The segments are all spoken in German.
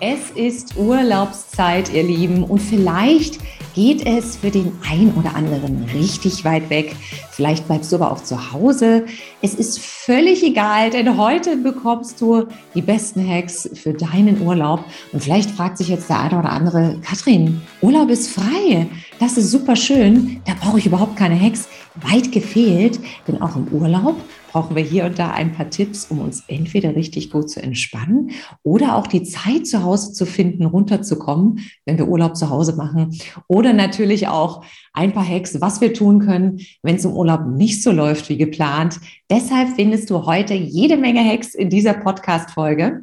Es ist Urlaubszeit, ihr Lieben, und vielleicht geht es für den einen oder anderen richtig weit weg. Vielleicht bleibst du aber auch zu Hause. Es ist völlig egal, denn heute bekommst du die besten Hacks für deinen Urlaub. Und vielleicht fragt sich jetzt der eine oder andere, Katrin, Urlaub ist frei. Das ist super schön. Da brauche ich überhaupt keine Hacks. Weit gefehlt, denn auch im Urlaub brauchen wir hier und da ein paar Tipps, um uns entweder richtig gut zu entspannen oder auch die Zeit zu Hause zu finden, runterzukommen, wenn wir Urlaub zu Hause machen. Oder natürlich auch ein paar Hacks, was wir tun können, wenn es im Urlaub nicht so läuft wie geplant. Deshalb findest du heute jede Menge Hacks in dieser Podcast-Folge.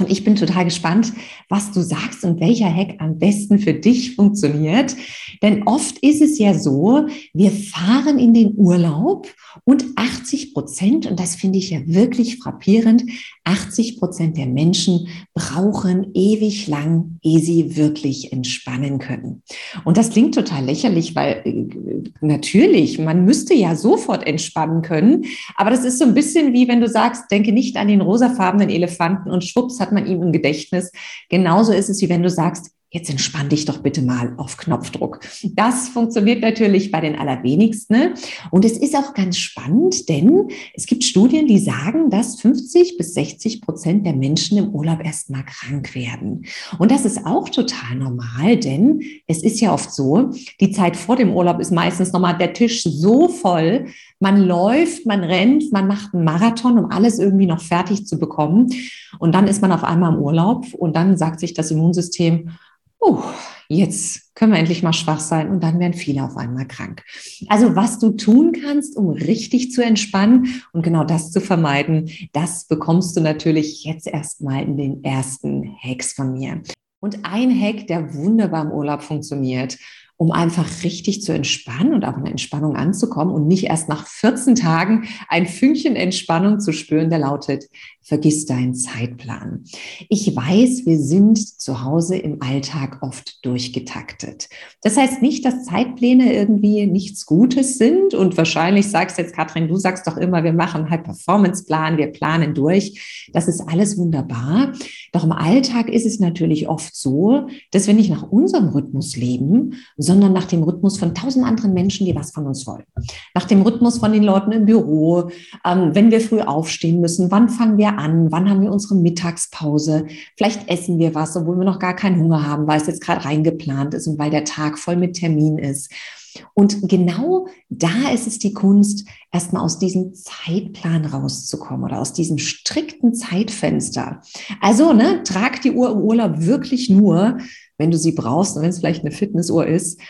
Und ich bin total gespannt, was du sagst und welcher Hack am besten für dich funktioniert. Denn oft ist es ja so, wir fahren in den Urlaub und 80 Prozent, und das finde ich ja wirklich frappierend, 80 Prozent der Menschen brauchen ewig lang, ehe sie wirklich entspannen können. Und das klingt total lächerlich, weil äh, natürlich, man müsste ja sofort entspannen können. Aber das ist so ein bisschen wie wenn du sagst, denke nicht an den rosafarbenen Elefanten und schwupps hat man ihn im Gedächtnis. Genauso ist es wie wenn du sagst, jetzt entspann dich doch bitte mal auf Knopfdruck. Das funktioniert natürlich bei den allerwenigsten. Ne? Und es ist auch ganz spannend, denn es gibt Studien, die sagen, dass 50 bis 60 Prozent der Menschen im Urlaub erstmal krank werden. Und das ist auch total normal, denn es ist ja oft so, die Zeit vor dem Urlaub ist meistens nochmal der Tisch so voll, man läuft, man rennt, man macht einen Marathon, um alles irgendwie noch fertig zu bekommen. Und dann ist man auf einmal im Urlaub und dann sagt sich das Immunsystem, uh, jetzt können wir endlich mal schwach sein und dann werden viele auf einmal krank. Also was du tun kannst, um richtig zu entspannen und genau das zu vermeiden, das bekommst du natürlich jetzt erstmal in den ersten Hacks von mir. Und ein Hack, der wunderbar im Urlaub funktioniert um einfach richtig zu entspannen und auch in Entspannung anzukommen und nicht erst nach 14 Tagen ein Fünkchen Entspannung zu spüren, der lautet, vergiss deinen Zeitplan. Ich weiß, wir sind zu Hause im Alltag oft durchgetaktet. Das heißt nicht, dass Zeitpläne irgendwie nichts Gutes sind und wahrscheinlich sagst jetzt, Katrin, du sagst doch immer, wir machen High-Performance-Plan, wir planen durch. Das ist alles wunderbar. Doch im Alltag ist es natürlich oft so, dass wir nicht nach unserem Rhythmus leben, sondern nach dem Rhythmus von tausend anderen Menschen, die was von uns wollen. Nach dem Rhythmus von den Leuten im Büro, ähm, wenn wir früh aufstehen müssen, wann fangen wir an, wann haben wir unsere Mittagspause, vielleicht essen wir was, obwohl wir noch gar keinen Hunger haben, weil es jetzt gerade reingeplant ist und weil der Tag voll mit Termin ist. Und genau da ist es die Kunst, erstmal aus diesem Zeitplan rauszukommen oder aus diesem strikten Zeitfenster. Also, ne, trag die Uhr im Urlaub wirklich nur, wenn du sie brauchst und wenn es vielleicht eine Fitnessuhr ist.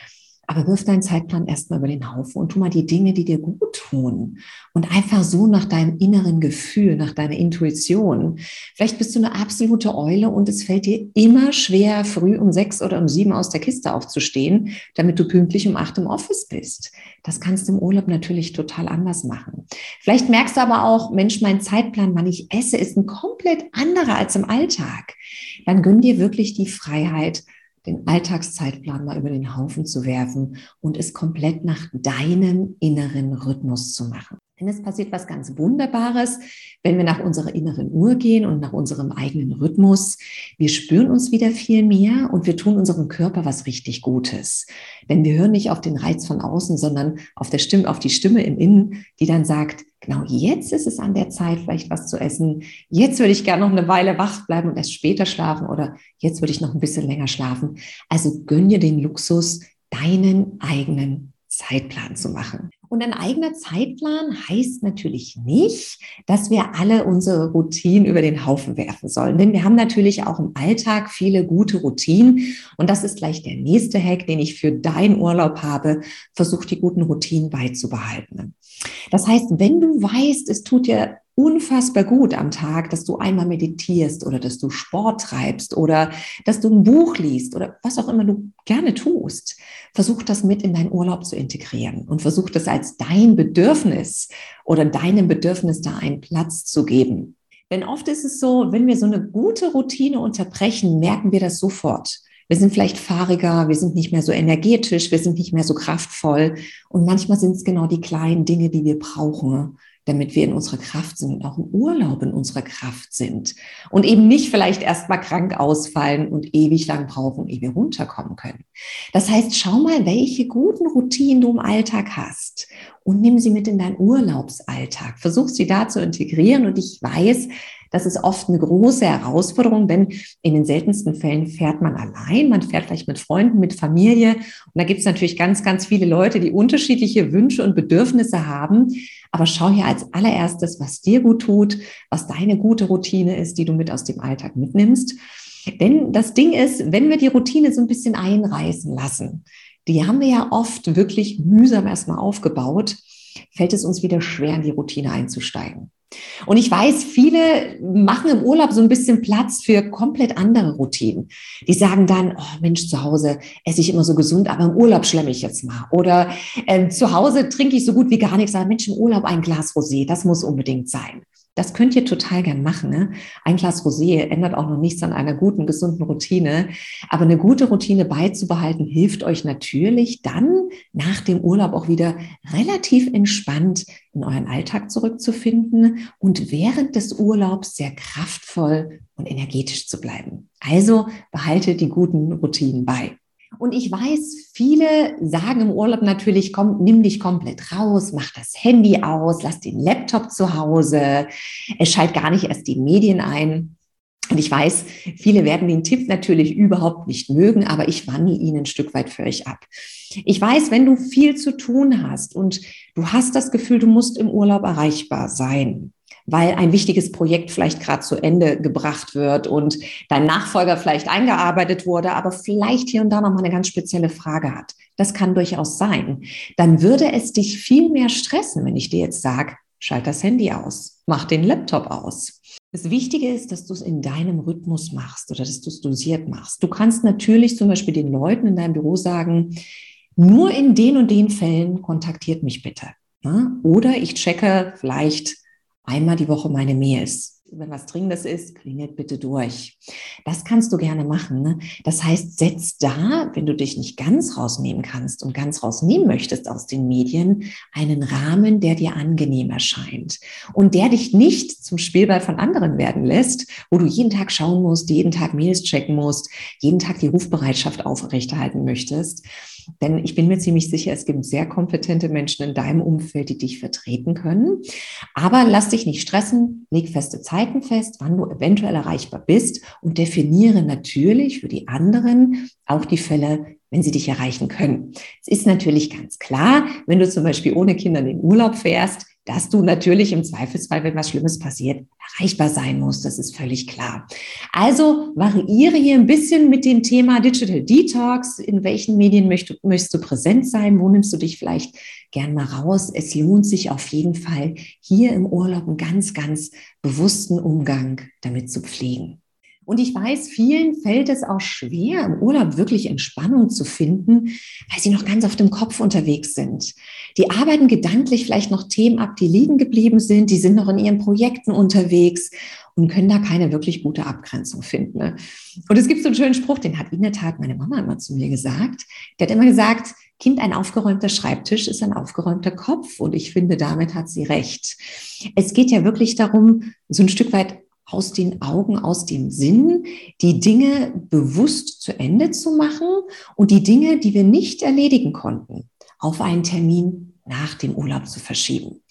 Aber wirf deinen Zeitplan erstmal über den Haufen und tu mal die Dinge, die dir gut tun. Und einfach so nach deinem inneren Gefühl, nach deiner Intuition. Vielleicht bist du eine absolute Eule und es fällt dir immer schwer, früh um sechs oder um sieben aus der Kiste aufzustehen, damit du pünktlich um acht im Office bist. Das kannst du im Urlaub natürlich total anders machen. Vielleicht merkst du aber auch, Mensch, mein Zeitplan, wann ich esse, ist ein komplett anderer als im Alltag. Dann gönn dir wirklich die Freiheit, den Alltagszeitplan mal über den Haufen zu werfen und es komplett nach deinem inneren Rhythmus zu machen. Denn es passiert was ganz Wunderbares, wenn wir nach unserer inneren Uhr gehen und nach unserem eigenen Rhythmus. Wir spüren uns wieder viel mehr und wir tun unserem Körper was richtig Gutes. Denn wir hören nicht auf den Reiz von außen, sondern auf, der Stimme, auf die Stimme im Innen, die dann sagt, genau jetzt ist es an der Zeit, vielleicht was zu essen. Jetzt würde ich gerne noch eine Weile wach bleiben und erst später schlafen oder jetzt würde ich noch ein bisschen länger schlafen. Also gönn dir den Luxus, deinen eigenen Zeitplan zu machen. Und ein eigener Zeitplan heißt natürlich nicht, dass wir alle unsere Routinen über den Haufen werfen sollen. Denn wir haben natürlich auch im Alltag viele gute Routinen. Und das ist gleich der nächste Hack, den ich für deinen Urlaub habe. Versuch die guten Routinen beizubehalten. Das heißt, wenn du weißt, es tut dir unfassbar gut am Tag, dass du einmal meditierst oder dass du Sport treibst oder dass du ein Buch liest oder was auch immer du gerne tust. Versuch das mit in deinen Urlaub zu integrieren und versuch das als dein Bedürfnis oder deinem Bedürfnis da einen Platz zu geben. Denn oft ist es so, wenn wir so eine gute Routine unterbrechen, merken wir das sofort. Wir sind vielleicht fahriger, wir sind nicht mehr so energetisch, wir sind nicht mehr so kraftvoll. Und manchmal sind es genau die kleinen Dinge, die wir brauchen, damit wir in unserer Kraft sind und auch im Urlaub in unserer Kraft sind. Und eben nicht vielleicht erst mal krank ausfallen und ewig lang brauchen, ehe wir runterkommen können. Das heißt, schau mal, welche guten Routinen du im Alltag hast und nimm sie mit in deinen Urlaubsalltag. Versuch sie da zu integrieren. Und ich weiß, das ist oft eine große Herausforderung, denn in den seltensten Fällen fährt man allein, man fährt vielleicht mit Freunden, mit Familie. Und da gibt es natürlich ganz, ganz viele Leute, die unterschiedliche Wünsche und Bedürfnisse haben. Aber schau hier als allererstes, was dir gut tut, was deine gute Routine ist, die du mit aus dem Alltag mitnimmst. Denn das Ding ist, wenn wir die Routine so ein bisschen einreißen lassen, die haben wir ja oft wirklich mühsam erstmal aufgebaut, fällt es uns wieder schwer, in die Routine einzusteigen. Und ich weiß, viele machen im Urlaub so ein bisschen Platz für komplett andere Routinen. Die sagen dann, oh Mensch, zu Hause esse ich immer so gesund, aber im Urlaub schlemme ich jetzt mal. Oder äh, zu Hause trinke ich so gut wie gar nichts, aber Mensch, im Urlaub ein Glas Rosé, das muss unbedingt sein. Das könnt ihr total gern machen. Ne? Ein Glas Rosé ändert auch noch nichts an einer guten, gesunden Routine. Aber eine gute Routine beizubehalten, hilft euch natürlich dann nach dem Urlaub auch wieder relativ entspannt in euren Alltag zurückzufinden und während des Urlaubs sehr kraftvoll und energetisch zu bleiben. Also behaltet die guten Routinen bei. Und ich weiß, viele sagen im Urlaub natürlich, komm, nimm dich komplett raus, mach das Handy aus, lass den Laptop zu Hause, es schalt gar nicht erst die Medien ein. Und ich weiß, viele werden den Tipp natürlich überhaupt nicht mögen, aber ich wandle ihn ein Stück weit für euch ab. Ich weiß, wenn du viel zu tun hast und du hast das Gefühl, du musst im Urlaub erreichbar sein, weil ein wichtiges Projekt vielleicht gerade zu Ende gebracht wird und dein Nachfolger vielleicht eingearbeitet wurde, aber vielleicht hier und da noch mal eine ganz spezielle Frage hat. Das kann durchaus sein. Dann würde es dich viel mehr stressen, wenn ich dir jetzt sage, schalt das Handy aus, mach den Laptop aus. Das Wichtige ist, dass du es in deinem Rhythmus machst oder dass du es dosiert machst. Du kannst natürlich zum Beispiel den Leuten in deinem Büro sagen, nur in den und den Fällen kontaktiert mich bitte. Oder ich checke vielleicht einmal die Woche meine Mails. Wenn was Dringendes ist, klingelt bitte durch. Das kannst du gerne machen. Ne? Das heißt, setz da, wenn du dich nicht ganz rausnehmen kannst und ganz rausnehmen möchtest aus den Medien, einen Rahmen, der dir angenehm erscheint und der dich nicht zum Spielball von anderen werden lässt, wo du jeden Tag schauen musst, jeden Tag Mails checken musst, jeden Tag die Rufbereitschaft aufrechterhalten möchtest, denn ich bin mir ziemlich sicher, es gibt sehr kompetente Menschen in deinem Umfeld, die dich vertreten können. Aber lass dich nicht stressen, leg feste Zeiten fest, wann du eventuell erreichbar bist und definiere natürlich für die anderen auch die Fälle, wenn sie dich erreichen können. Es ist natürlich ganz klar, wenn du zum Beispiel ohne Kinder in den Urlaub fährst, dass du natürlich im Zweifelsfall, wenn was Schlimmes passiert, erreichbar sein musst. Das ist völlig klar. Also variiere hier ein bisschen mit dem Thema Digital Detox. In welchen Medien möchtest, möchtest du präsent sein? Wo nimmst du dich vielleicht gern mal raus? Es lohnt sich auf jeden Fall, hier im Urlaub einen ganz, ganz bewussten Umgang damit zu pflegen. Und ich weiß, vielen fällt es auch schwer, im Urlaub wirklich Entspannung zu finden, weil sie noch ganz auf dem Kopf unterwegs sind. Die arbeiten gedanklich vielleicht noch Themen ab, die liegen geblieben sind, die sind noch in ihren Projekten unterwegs und können da keine wirklich gute Abgrenzung finden. Ne? Und es gibt so einen schönen Spruch, den hat in der Tat meine Mama immer zu mir gesagt. Die hat immer gesagt, Kind, ein aufgeräumter Schreibtisch ist ein aufgeräumter Kopf. Und ich finde, damit hat sie recht. Es geht ja wirklich darum, so ein Stück weit aus den Augen, aus dem Sinn, die Dinge bewusst zu Ende zu machen und die Dinge, die wir nicht erledigen konnten, auf einen Termin nach dem Urlaub zu verschieben.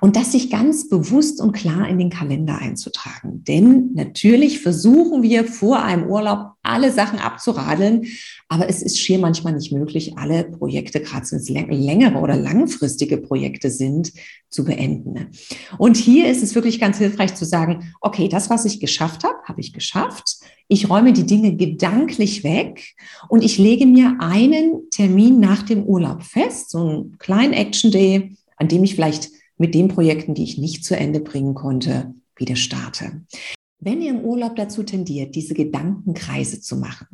Und das sich ganz bewusst und klar in den Kalender einzutragen. Denn natürlich versuchen wir vor einem Urlaub alle Sachen abzuradeln, aber es ist schier manchmal nicht möglich, alle Projekte, gerade wenn es längere oder langfristige Projekte sind, zu beenden. Und hier ist es wirklich ganz hilfreich zu sagen, okay, das, was ich geschafft habe, habe ich geschafft. Ich räume die Dinge gedanklich weg und ich lege mir einen Termin nach dem Urlaub fest, so einen kleinen Action Day, an dem ich vielleicht mit den Projekten, die ich nicht zu Ende bringen konnte, wieder starte. Wenn ihr im Urlaub dazu tendiert, diese Gedankenkreise zu machen,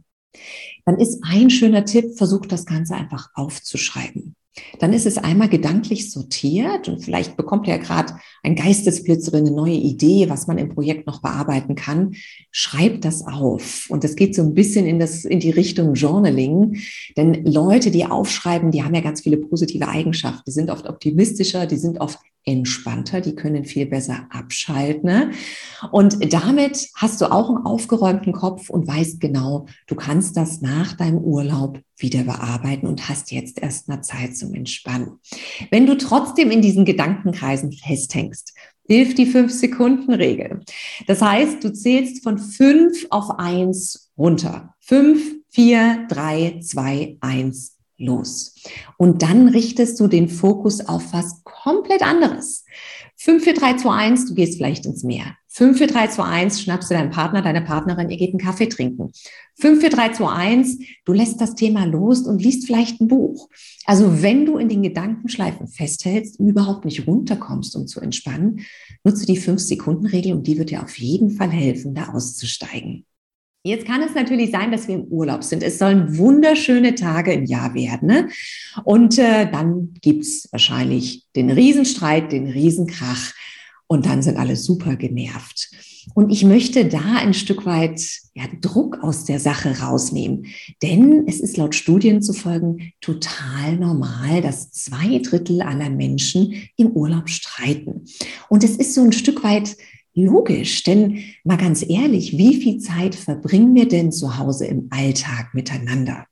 dann ist ein schöner Tipp, versucht das Ganze einfach aufzuschreiben. Dann ist es einmal gedanklich sortiert und vielleicht bekommt ihr ja gerade ein Geistesblitz oder eine neue Idee, was man im Projekt noch bearbeiten kann. Schreibt das auf. Und das geht so ein bisschen in, das, in die Richtung Journaling. Denn Leute, die aufschreiben, die haben ja ganz viele positive Eigenschaften. Die sind oft optimistischer, die sind oft entspannter, die können viel besser abschalten. Ne? Und damit hast du auch einen aufgeräumten Kopf und weißt genau, du kannst das nach deinem Urlaub wieder bearbeiten und hast jetzt erstmal Zeit zum Entspannen. Wenn du trotzdem in diesen Gedankenkreisen festhängst, hilft die Fünf-Sekunden-Regel. Das heißt, du zählst von fünf auf eins runter. Fünf, vier, drei, zwei, eins, los. Und dann richtest du den Fokus auf was komplett anderes. 5, 4, 3, 2, 1, du gehst vielleicht ins Meer. 5, 4, 3, 2, 1, schnappst du deinen Partner, deine Partnerin, ihr geht einen Kaffee trinken. 5, 4, 3, 2, 1, du lässt das Thema los und liest vielleicht ein Buch. Also wenn du in den Gedankenschleifen festhältst und überhaupt nicht runterkommst, um zu entspannen, nutze die 5-Sekunden-Regel und die wird dir auf jeden Fall helfen, da auszusteigen. Jetzt kann es natürlich sein, dass wir im Urlaub sind. Es sollen wunderschöne Tage im Jahr werden. Ne? Und äh, dann gibt's wahrscheinlich den Riesenstreit, den Riesenkrach. Und dann sind alle super genervt. Und ich möchte da ein Stück weit ja, Druck aus der Sache rausnehmen. Denn es ist laut Studien zu folgen total normal, dass zwei Drittel aller Menschen im Urlaub streiten. Und es ist so ein Stück weit logisch, denn mal ganz ehrlich, wie viel Zeit verbringen wir denn zu Hause im Alltag miteinander?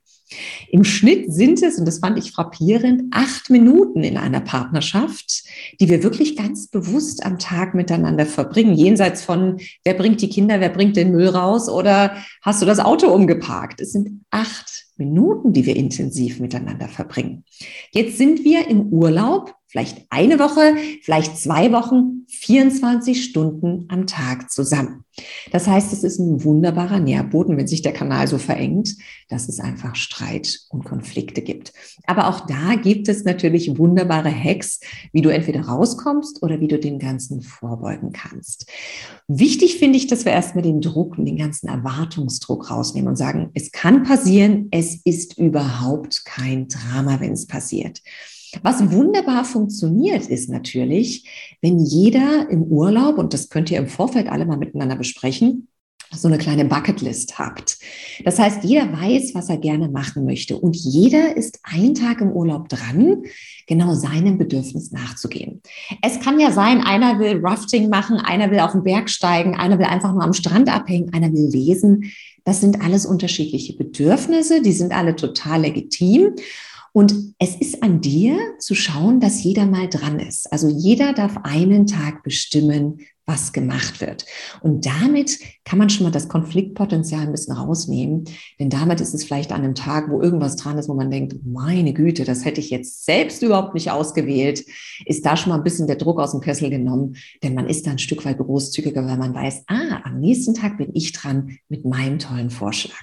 Im Schnitt sind es, und das fand ich frappierend, acht Minuten in einer Partnerschaft, die wir wirklich ganz bewusst am Tag miteinander verbringen. Jenseits von, wer bringt die Kinder, wer bringt den Müll raus oder hast du das Auto umgeparkt? Es sind acht Minuten, die wir intensiv miteinander verbringen. Jetzt sind wir im Urlaub vielleicht eine Woche, vielleicht zwei Wochen, 24 Stunden am Tag zusammen. Das heißt, es ist ein wunderbarer Nährboden, wenn sich der Kanal so verengt, dass es einfach Streit und Konflikte gibt. Aber auch da gibt es natürlich wunderbare Hacks, wie du entweder rauskommst oder wie du den ganzen vorbeugen kannst. Wichtig finde ich, dass wir erstmal den Druck und den ganzen Erwartungsdruck rausnehmen und sagen, es kann passieren, es ist überhaupt kein Drama, wenn es passiert. Was wunderbar funktioniert, ist natürlich, wenn jeder im Urlaub, und das könnt ihr im Vorfeld alle mal miteinander besprechen, so eine kleine Bucketlist habt. Das heißt, jeder weiß, was er gerne machen möchte und jeder ist einen Tag im Urlaub dran, genau seinem Bedürfnis nachzugehen. Es kann ja sein, einer will Rafting machen, einer will auf den Berg steigen, einer will einfach nur am Strand abhängen, einer will lesen. Das sind alles unterschiedliche Bedürfnisse, die sind alle total legitim. Und es ist an dir zu schauen, dass jeder mal dran ist. Also jeder darf einen Tag bestimmen, was gemacht wird. Und damit kann man schon mal das Konfliktpotenzial ein bisschen rausnehmen. Denn damit ist es vielleicht an einem Tag, wo irgendwas dran ist, wo man denkt, meine Güte, das hätte ich jetzt selbst überhaupt nicht ausgewählt, ist da schon mal ein bisschen der Druck aus dem Kessel genommen. Denn man ist da ein Stück weit großzügiger, weil man weiß, ah, am nächsten Tag bin ich dran mit meinem tollen Vorschlag.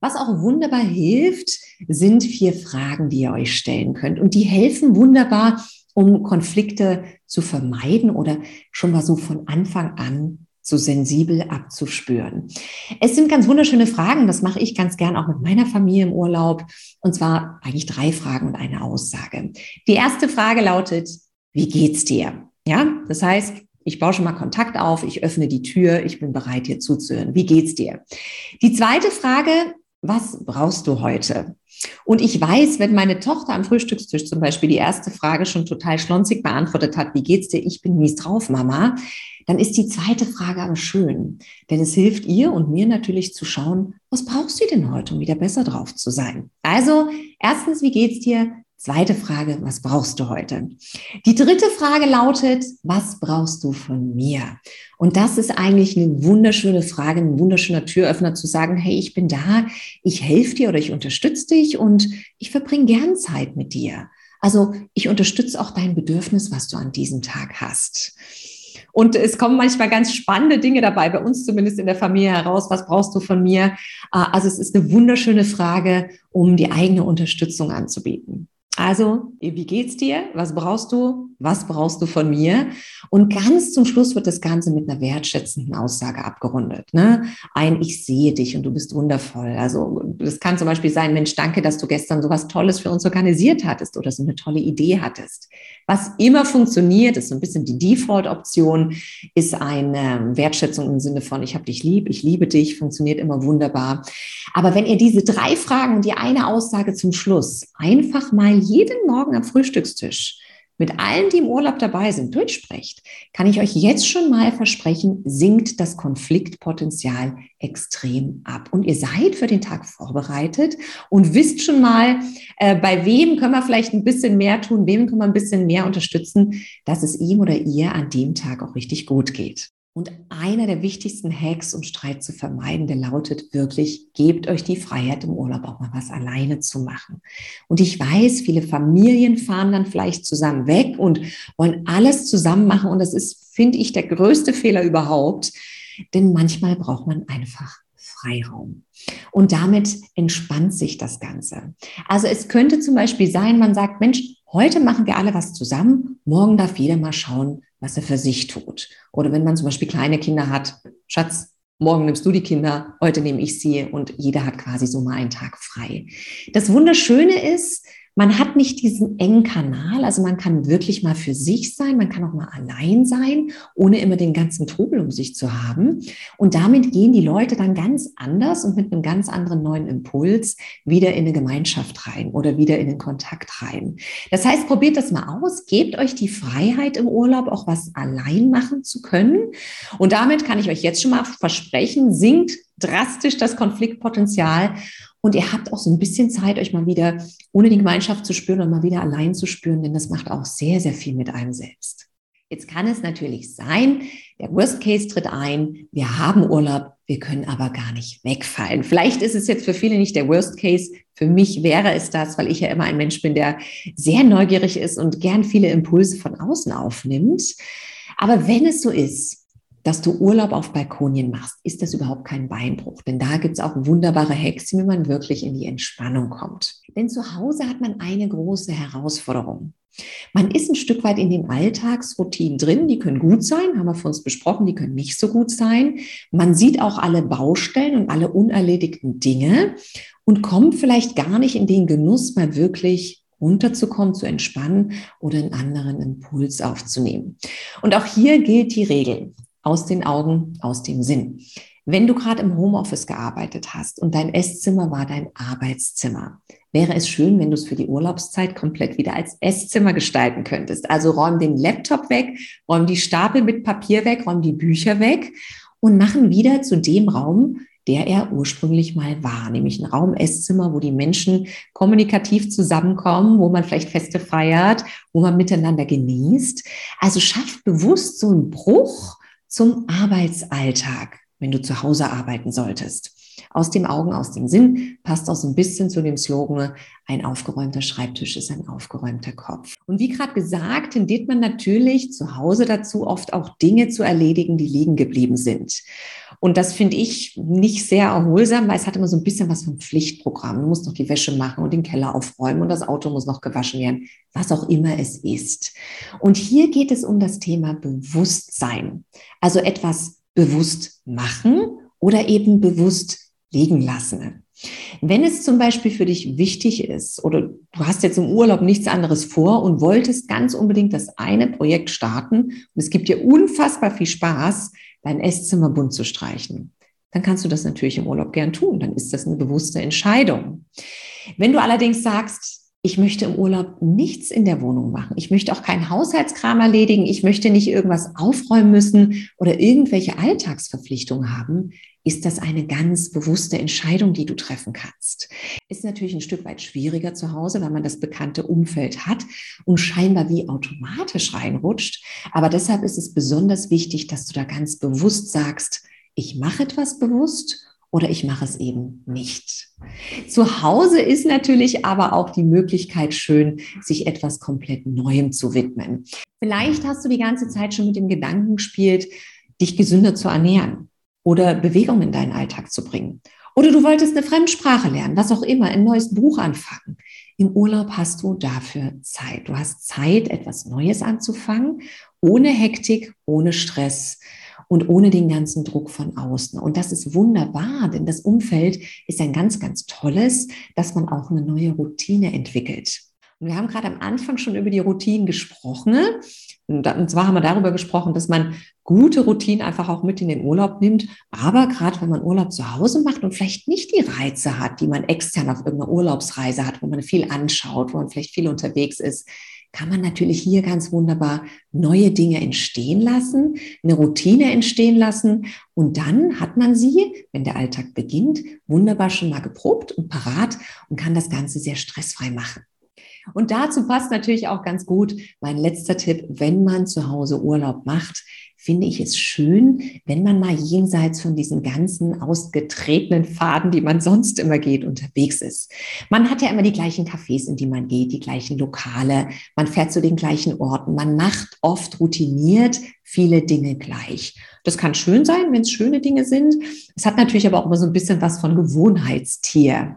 Was auch wunderbar hilft, sind vier Fragen, die ihr euch stellen könnt. Und die helfen wunderbar, um Konflikte zu vermeiden oder schon mal so von Anfang an so sensibel abzuspüren. Es sind ganz wunderschöne Fragen. Das mache ich ganz gern auch mit meiner Familie im Urlaub. Und zwar eigentlich drei Fragen und eine Aussage. Die erste Frage lautet, wie geht's dir? Ja, das heißt, ich baue schon mal Kontakt auf, ich öffne die Tür, ich bin bereit, dir zuzuhören. Wie geht's dir? Die zweite Frage was brauchst du heute? Und ich weiß, wenn meine Tochter am Frühstückstisch zum Beispiel die erste Frage schon total schlonzig beantwortet hat, wie geht's dir? Ich bin mies drauf, Mama. Dann ist die zweite Frage aber schön, denn es hilft ihr und mir natürlich zu schauen, was brauchst du denn heute, um wieder besser drauf zu sein? Also, erstens, wie geht's dir? Zweite Frage, was brauchst du heute? Die dritte Frage lautet, was brauchst du von mir? Und das ist eigentlich eine wunderschöne Frage, ein wunderschöner Türöffner zu sagen, hey, ich bin da, ich helfe dir oder ich unterstütze dich und ich verbringe gern Zeit mit dir. Also ich unterstütze auch dein Bedürfnis, was du an diesem Tag hast. Und es kommen manchmal ganz spannende Dinge dabei, bei uns zumindest in der Familie heraus. Was brauchst du von mir? Also es ist eine wunderschöne Frage, um die eigene Unterstützung anzubieten. Also, wie geht's dir? Was brauchst du? Was brauchst du von mir? Und ganz zum Schluss wird das Ganze mit einer wertschätzenden Aussage abgerundet. Ne? Ein, ich sehe dich und du bist wundervoll. Also das kann zum Beispiel sein, Mensch, danke, dass du gestern so was Tolles für uns organisiert hattest oder so eine tolle Idee hattest. Was immer funktioniert, ist so ein bisschen die Default-Option, ist eine Wertschätzung im Sinne von, ich habe dich lieb, ich liebe dich, funktioniert immer wunderbar. Aber wenn ihr diese drei Fragen und die eine Aussage zum Schluss einfach mal jeden Morgen am Frühstückstisch mit allen, die im Urlaub dabei sind, durchsprecht, kann ich euch jetzt schon mal versprechen, sinkt das Konfliktpotenzial extrem ab. Und ihr seid für den Tag vorbereitet und wisst schon mal, äh, bei wem können wir vielleicht ein bisschen mehr tun, wem können wir ein bisschen mehr unterstützen, dass es ihm oder ihr an dem Tag auch richtig gut geht. Und einer der wichtigsten Hacks, um Streit zu vermeiden, der lautet wirklich, gebt euch die Freiheit im Urlaub auch mal was alleine zu machen. Und ich weiß, viele Familien fahren dann vielleicht zusammen weg und wollen alles zusammen machen. Und das ist, finde ich, der größte Fehler überhaupt. Denn manchmal braucht man einfach Freiraum. Und damit entspannt sich das Ganze. Also es könnte zum Beispiel sein, man sagt, Mensch, heute machen wir alle was zusammen, morgen darf jeder mal schauen, was er für sich tut. Oder wenn man zum Beispiel kleine Kinder hat, Schatz, morgen nimmst du die Kinder, heute nehme ich sie und jeder hat quasi so mal einen Tag frei. Das Wunderschöne ist, man hat nicht diesen engen Kanal, also man kann wirklich mal für sich sein, man kann auch mal allein sein, ohne immer den ganzen Trubel um sich zu haben. Und damit gehen die Leute dann ganz anders und mit einem ganz anderen neuen Impuls wieder in eine Gemeinschaft rein oder wieder in den Kontakt rein. Das heißt, probiert das mal aus, gebt euch die Freiheit im Urlaub, auch was allein machen zu können. Und damit kann ich euch jetzt schon mal versprechen, sinkt drastisch das Konfliktpotenzial und ihr habt auch so ein bisschen Zeit, euch mal wieder ohne die Gemeinschaft zu spüren und mal wieder allein zu spüren, denn das macht auch sehr, sehr viel mit einem selbst. Jetzt kann es natürlich sein, der Worst Case tritt ein, wir haben Urlaub, wir können aber gar nicht wegfallen. Vielleicht ist es jetzt für viele nicht der Worst Case, für mich wäre es das, weil ich ja immer ein Mensch bin, der sehr neugierig ist und gern viele Impulse von außen aufnimmt. Aber wenn es so ist, dass du Urlaub auf Balkonien machst, ist das überhaupt kein Beinbruch. Denn da gibt es auch wunderbare Hacks, wie man wirklich in die Entspannung kommt. Denn zu Hause hat man eine große Herausforderung. Man ist ein Stück weit in den Alltagsroutinen drin, die können gut sein, haben wir für uns besprochen, die können nicht so gut sein. Man sieht auch alle Baustellen und alle unerledigten Dinge und kommt vielleicht gar nicht in den Genuss, mal wirklich runterzukommen, zu entspannen oder einen anderen Impuls aufzunehmen. Und auch hier gilt die Regel aus den Augen, aus dem Sinn. Wenn du gerade im Homeoffice gearbeitet hast und dein Esszimmer war dein Arbeitszimmer, wäre es schön, wenn du es für die Urlaubszeit komplett wieder als Esszimmer gestalten könntest. Also räum den Laptop weg, räum die Stapel mit Papier weg, räum die Bücher weg und machen wieder zu dem Raum, der er ursprünglich mal war, nämlich ein Raum Esszimmer, wo die Menschen kommunikativ zusammenkommen, wo man vielleicht Feste feiert, wo man miteinander genießt. Also schafft bewusst so einen Bruch zum Arbeitsalltag, wenn du zu Hause arbeiten solltest. Aus dem Augen, aus dem Sinn passt auch so ein bisschen zu dem Slogan, ein aufgeräumter Schreibtisch ist ein aufgeräumter Kopf. Und wie gerade gesagt, tendiert man natürlich zu Hause dazu, oft auch Dinge zu erledigen, die liegen geblieben sind. Und das finde ich nicht sehr erholsam, weil es hat immer so ein bisschen was vom Pflichtprogramm. Du musst noch die Wäsche machen und den Keller aufräumen und das Auto muss noch gewaschen werden, was auch immer es ist. Und hier geht es um das Thema Bewusstsein. Also etwas bewusst machen oder eben bewusst liegen lassen. Wenn es zum Beispiel für dich wichtig ist oder du hast jetzt im Urlaub nichts anderes vor und wolltest ganz unbedingt das eine Projekt starten und es gibt dir unfassbar viel Spaß, dein Esszimmer bunt zu streichen, dann kannst du das natürlich im Urlaub gern tun. Dann ist das eine bewusste Entscheidung. Wenn du allerdings sagst, ich möchte im Urlaub nichts in der Wohnung machen. Ich möchte auch keinen Haushaltskram erledigen. Ich möchte nicht irgendwas aufräumen müssen oder irgendwelche Alltagsverpflichtungen haben. Ist das eine ganz bewusste Entscheidung, die du treffen kannst? Ist natürlich ein Stück weit schwieriger zu Hause, weil man das bekannte Umfeld hat und scheinbar wie automatisch reinrutscht. Aber deshalb ist es besonders wichtig, dass du da ganz bewusst sagst, ich mache etwas bewusst oder ich mache es eben nicht. Zu Hause ist natürlich aber auch die Möglichkeit schön, sich etwas komplett Neuem zu widmen. Vielleicht hast du die ganze Zeit schon mit dem Gedanken gespielt, dich gesünder zu ernähren oder Bewegung in deinen Alltag zu bringen. Oder du wolltest eine Fremdsprache lernen, was auch immer, ein neues Buch anfangen. Im Urlaub hast du dafür Zeit. Du hast Zeit, etwas Neues anzufangen, ohne Hektik, ohne Stress und ohne den ganzen Druck von außen. Und das ist wunderbar, denn das Umfeld ist ein ganz, ganz tolles, dass man auch eine neue Routine entwickelt. Und wir haben gerade am Anfang schon über die Routinen gesprochen. Und zwar haben wir darüber gesprochen, dass man gute Routinen einfach auch mit in den Urlaub nimmt. Aber gerade wenn man Urlaub zu Hause macht und vielleicht nicht die Reize hat, die man extern auf irgendeiner Urlaubsreise hat, wo man viel anschaut, wo man vielleicht viel unterwegs ist, kann man natürlich hier ganz wunderbar neue Dinge entstehen lassen, eine Routine entstehen lassen und dann hat man sie, wenn der Alltag beginnt, wunderbar schon mal geprobt und parat und kann das Ganze sehr stressfrei machen. Und dazu passt natürlich auch ganz gut mein letzter Tipp, wenn man zu Hause Urlaub macht, finde ich es schön, wenn man mal jenseits von diesen ganzen ausgetretenen Faden, die man sonst immer geht, unterwegs ist. Man hat ja immer die gleichen Cafés, in die man geht, die gleichen Lokale, man fährt zu den gleichen Orten, man macht oft routiniert viele Dinge gleich. Das kann schön sein, wenn es schöne Dinge sind. Es hat natürlich aber auch immer so ein bisschen was von Gewohnheitstier.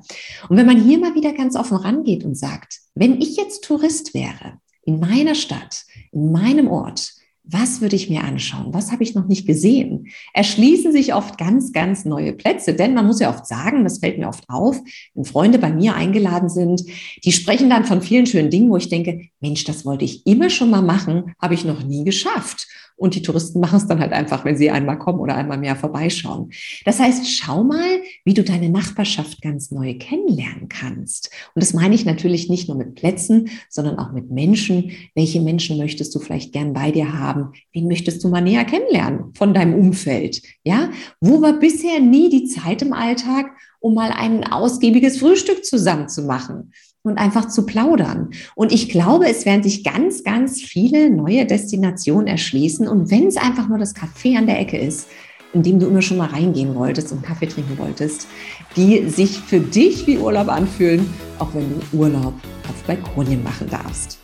Und wenn man hier mal wieder ganz offen rangeht und sagt, wenn ich jetzt Tourist wäre in meiner Stadt, in meinem Ort, was würde ich mir anschauen? Was habe ich noch nicht gesehen? Erschließen sich oft ganz, ganz neue Plätze. Denn man muss ja oft sagen, das fällt mir oft auf, wenn Freunde bei mir eingeladen sind, die sprechen dann von vielen schönen Dingen, wo ich denke, Mensch, das wollte ich immer schon mal machen, habe ich noch nie geschafft. Und die Touristen machen es dann halt einfach, wenn sie einmal kommen oder einmal mehr vorbeischauen. Das heißt, schau mal, wie du deine Nachbarschaft ganz neu kennenlernen kannst. Und das meine ich natürlich nicht nur mit Plätzen, sondern auch mit Menschen. Welche Menschen möchtest du vielleicht gern bei dir haben? Wen möchtest du mal näher kennenlernen von deinem Umfeld? Ja, wo war bisher nie die Zeit im Alltag, um mal ein ausgiebiges Frühstück zusammen zu machen? Und einfach zu plaudern. Und ich glaube, es werden sich ganz, ganz viele neue Destinationen erschließen. Und wenn es einfach nur das Café an der Ecke ist, in dem du immer schon mal reingehen wolltest und Kaffee trinken wolltest, die sich für dich wie Urlaub anfühlen, auch wenn du Urlaub auf Balkonien machen darfst.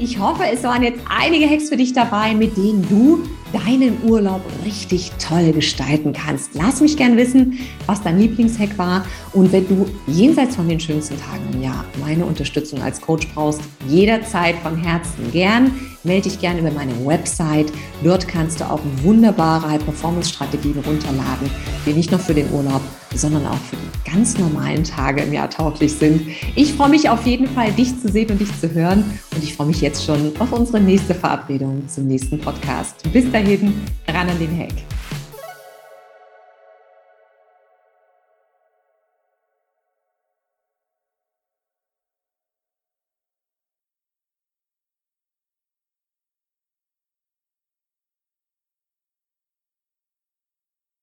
Ich hoffe, es waren jetzt einige Hacks für dich dabei, mit denen du deinen Urlaub richtig toll gestalten kannst. Lass mich gern wissen, was dein Lieblingshack war. Und wenn du jenseits von den schönsten Tagen im Jahr meine Unterstützung als Coach brauchst, jederzeit von Herzen gern, melde dich gerne über meine Website. Dort kannst du auch wunderbare High-Performance-Strategien runterladen, die nicht nur für den Urlaub, sondern auch für die ganz normalen Tage im Jahr tauglich sind. Ich freue mich auf jeden Fall, dich zu sehen und dich zu hören. Und ich freue mich jetzt schon auf unsere nächste Verabredung zum nächsten Podcast. Bis dahin, ran an den Hack.